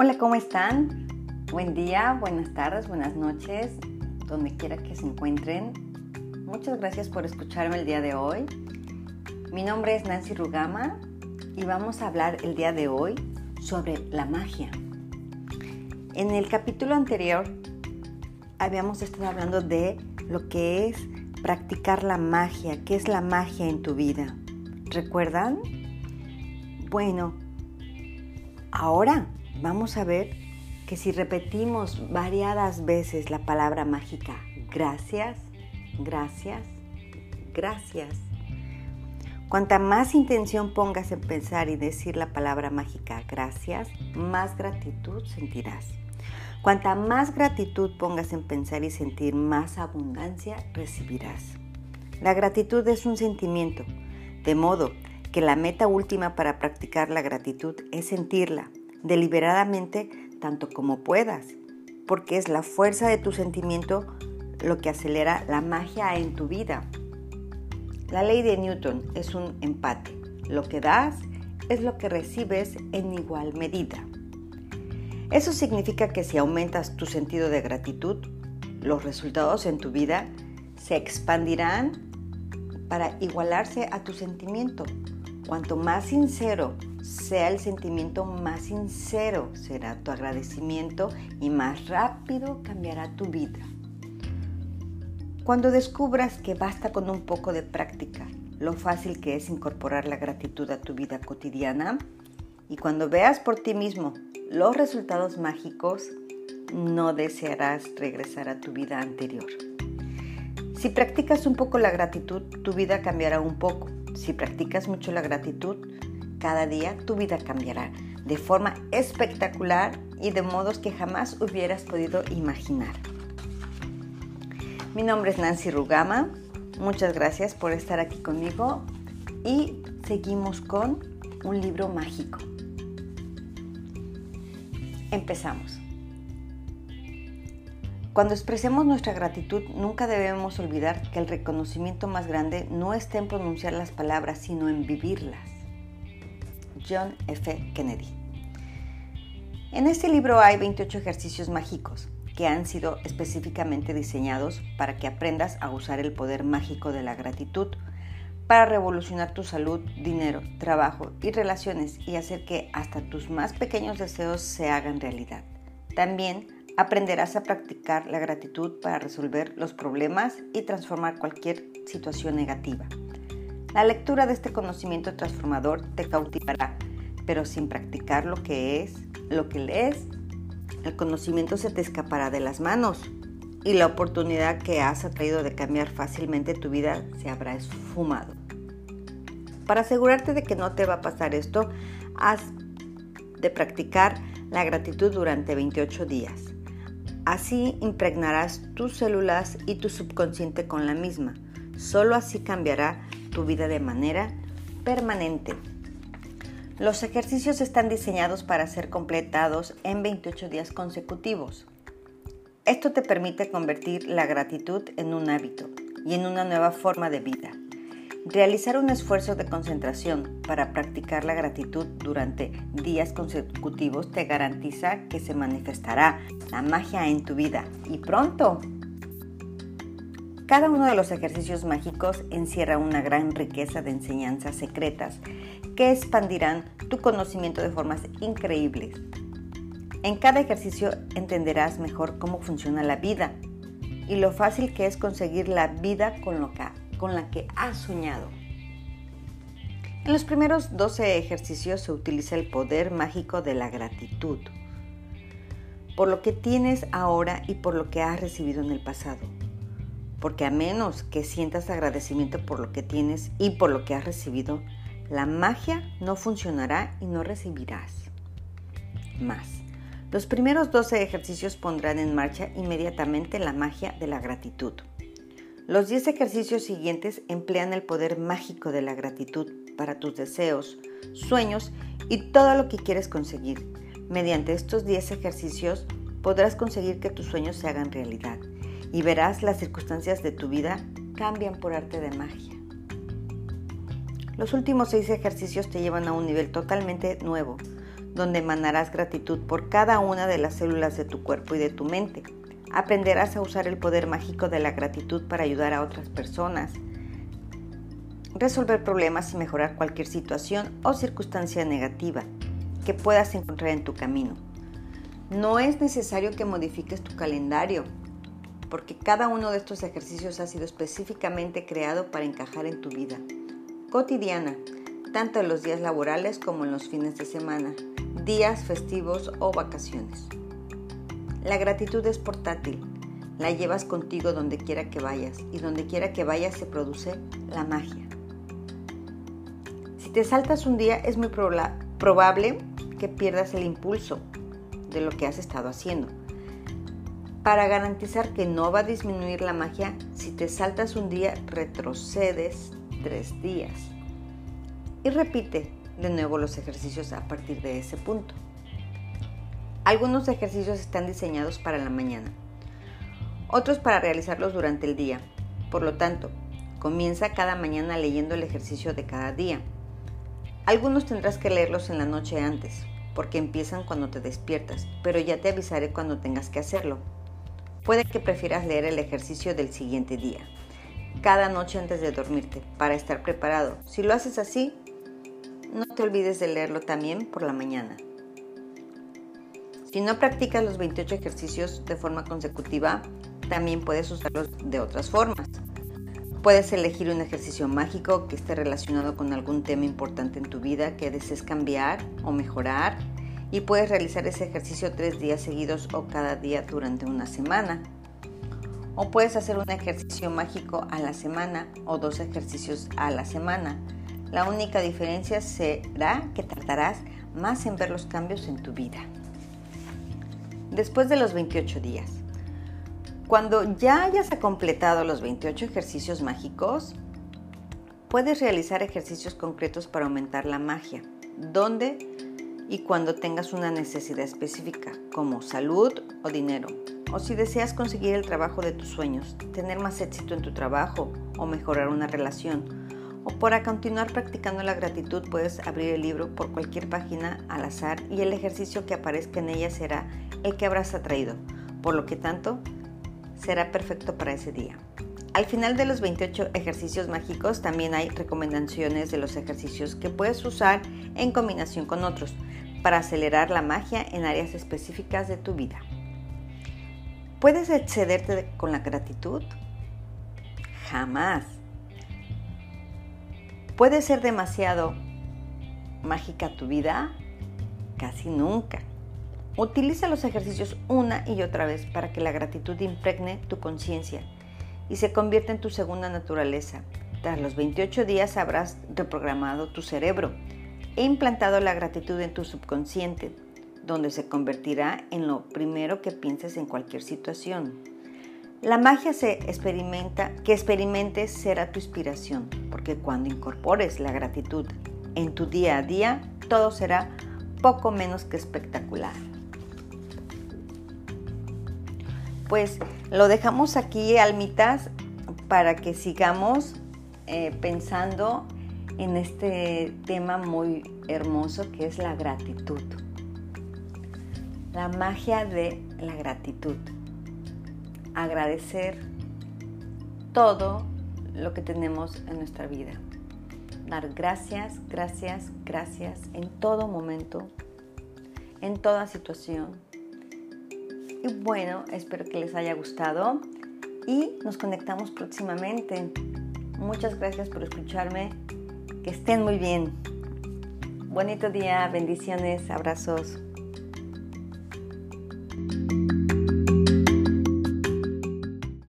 Hola, ¿cómo están? Buen día, buenas tardes, buenas noches, donde quiera que se encuentren. Muchas gracias por escucharme el día de hoy. Mi nombre es Nancy Rugama y vamos a hablar el día de hoy sobre la magia. En el capítulo anterior habíamos estado hablando de lo que es practicar la magia, qué es la magia en tu vida. ¿Recuerdan? Bueno, ahora vamos a ver que si repetimos variadas veces la palabra mágica, gracias, gracias, gracias, cuanta más intención pongas en pensar y decir la palabra mágica, gracias, más gratitud sentirás. Cuanta más gratitud pongas en pensar y sentir, más abundancia recibirás. La gratitud es un sentimiento, de modo que la meta última para practicar la gratitud es sentirla deliberadamente tanto como puedas, porque es la fuerza de tu sentimiento lo que acelera la magia en tu vida. La ley de Newton es un empate. Lo que das es lo que recibes en igual medida. Eso significa que si aumentas tu sentido de gratitud, los resultados en tu vida se expandirán para igualarse a tu sentimiento. Cuanto más sincero sea el sentimiento, más sincero será tu agradecimiento y más rápido cambiará tu vida. Cuando descubras que basta con un poco de práctica, lo fácil que es incorporar la gratitud a tu vida cotidiana, y cuando veas por ti mismo los resultados mágicos, no desearás regresar a tu vida anterior. Si practicas un poco la gratitud, tu vida cambiará un poco. Si practicas mucho la gratitud, cada día tu vida cambiará de forma espectacular y de modos que jamás hubieras podido imaginar. Mi nombre es Nancy Rugama. Muchas gracias por estar aquí conmigo y seguimos con un libro mágico. Empezamos. Cuando expresemos nuestra gratitud, nunca debemos olvidar que el reconocimiento más grande no está en pronunciar las palabras, sino en vivirlas. John F. Kennedy. En este libro hay 28 ejercicios mágicos que han sido específicamente diseñados para que aprendas a usar el poder mágico de la gratitud para revolucionar tu salud, dinero, trabajo y relaciones y hacer que hasta tus más pequeños deseos se hagan realidad. También aprenderás a practicar la gratitud para resolver los problemas y transformar cualquier situación negativa. La lectura de este conocimiento transformador te cautivará, pero sin practicar lo que es, lo que lees, el conocimiento se te escapará de las manos y la oportunidad que has atraído de cambiar fácilmente tu vida se habrá esfumado. Para asegurarte de que no te va a pasar esto, has de practicar la gratitud durante 28 días. Así impregnarás tus células y tu subconsciente con la misma. Solo así cambiará tu vida de manera permanente. Los ejercicios están diseñados para ser completados en 28 días consecutivos. Esto te permite convertir la gratitud en un hábito y en una nueva forma de vida. Realizar un esfuerzo de concentración para practicar la gratitud durante días consecutivos te garantiza que se manifestará la magia en tu vida y pronto. Cada uno de los ejercicios mágicos encierra una gran riqueza de enseñanzas secretas que expandirán tu conocimiento de formas increíbles. En cada ejercicio entenderás mejor cómo funciona la vida y lo fácil que es conseguir la vida con lo que la que has soñado. En los primeros 12 ejercicios se utiliza el poder mágico de la gratitud, por lo que tienes ahora y por lo que has recibido en el pasado. Porque a menos que sientas agradecimiento por lo que tienes y por lo que has recibido, la magia no funcionará y no recibirás más. Los primeros 12 ejercicios pondrán en marcha inmediatamente la magia de la gratitud. Los 10 ejercicios siguientes emplean el poder mágico de la gratitud para tus deseos, sueños y todo lo que quieres conseguir. Mediante estos 10 ejercicios podrás conseguir que tus sueños se hagan realidad y verás las circunstancias de tu vida cambian por arte de magia. Los últimos 6 ejercicios te llevan a un nivel totalmente nuevo, donde emanarás gratitud por cada una de las células de tu cuerpo y de tu mente. Aprenderás a usar el poder mágico de la gratitud para ayudar a otras personas, resolver problemas y mejorar cualquier situación o circunstancia negativa que puedas encontrar en tu camino. No es necesario que modifiques tu calendario, porque cada uno de estos ejercicios ha sido específicamente creado para encajar en tu vida cotidiana, tanto en los días laborales como en los fines de semana, días festivos o vacaciones. La gratitud es portátil, la llevas contigo donde quiera que vayas y donde quiera que vayas se produce la magia. Si te saltas un día es muy probable que pierdas el impulso de lo que has estado haciendo. Para garantizar que no va a disminuir la magia, si te saltas un día retrocedes tres días. Y repite de nuevo los ejercicios a partir de ese punto. Algunos ejercicios están diseñados para la mañana, otros para realizarlos durante el día. Por lo tanto, comienza cada mañana leyendo el ejercicio de cada día. Algunos tendrás que leerlos en la noche antes, porque empiezan cuando te despiertas, pero ya te avisaré cuando tengas que hacerlo. Puede que prefieras leer el ejercicio del siguiente día, cada noche antes de dormirte, para estar preparado. Si lo haces así, no te olvides de leerlo también por la mañana. Si no practicas los 28 ejercicios de forma consecutiva, también puedes usarlos de otras formas. Puedes elegir un ejercicio mágico que esté relacionado con algún tema importante en tu vida que desees cambiar o mejorar y puedes realizar ese ejercicio tres días seguidos o cada día durante una semana. O puedes hacer un ejercicio mágico a la semana o dos ejercicios a la semana. La única diferencia será que tardarás más en ver los cambios en tu vida después de los 28 días. Cuando ya hayas completado los 28 ejercicios mágicos, puedes realizar ejercicios concretos para aumentar la magia, donde y cuando tengas una necesidad específica, como salud o dinero, o si deseas conseguir el trabajo de tus sueños, tener más éxito en tu trabajo o mejorar una relación, o para continuar practicando la gratitud puedes abrir el libro por cualquier página al azar y el ejercicio que aparezca en ella será el que habrás atraído, por lo que tanto será perfecto para ese día. Al final de los 28 ejercicios mágicos también hay recomendaciones de los ejercicios que puedes usar en combinación con otros para acelerar la magia en áreas específicas de tu vida. ¿Puedes excederte con la gratitud? Jamás. ¿Puede ser demasiado mágica tu vida? Casi nunca. Utiliza los ejercicios una y otra vez para que la gratitud impregne tu conciencia y se convierta en tu segunda naturaleza. Tras los 28 días habrás reprogramado tu cerebro e implantado la gratitud en tu subconsciente, donde se convertirá en lo primero que pienses en cualquier situación. La magia se experimenta, que experimentes será tu inspiración, porque cuando incorpores la gratitud en tu día a día, todo será poco menos que espectacular. pues lo dejamos aquí, almitas, para que sigamos eh, pensando en este tema muy hermoso que es la gratitud. La magia de la gratitud. Agradecer todo lo que tenemos en nuestra vida. Dar gracias, gracias, gracias en todo momento, en toda situación y bueno, espero que les haya gustado y nos conectamos próximamente. Muchas gracias por escucharme. Estén muy bien. Bonito día, bendiciones, abrazos.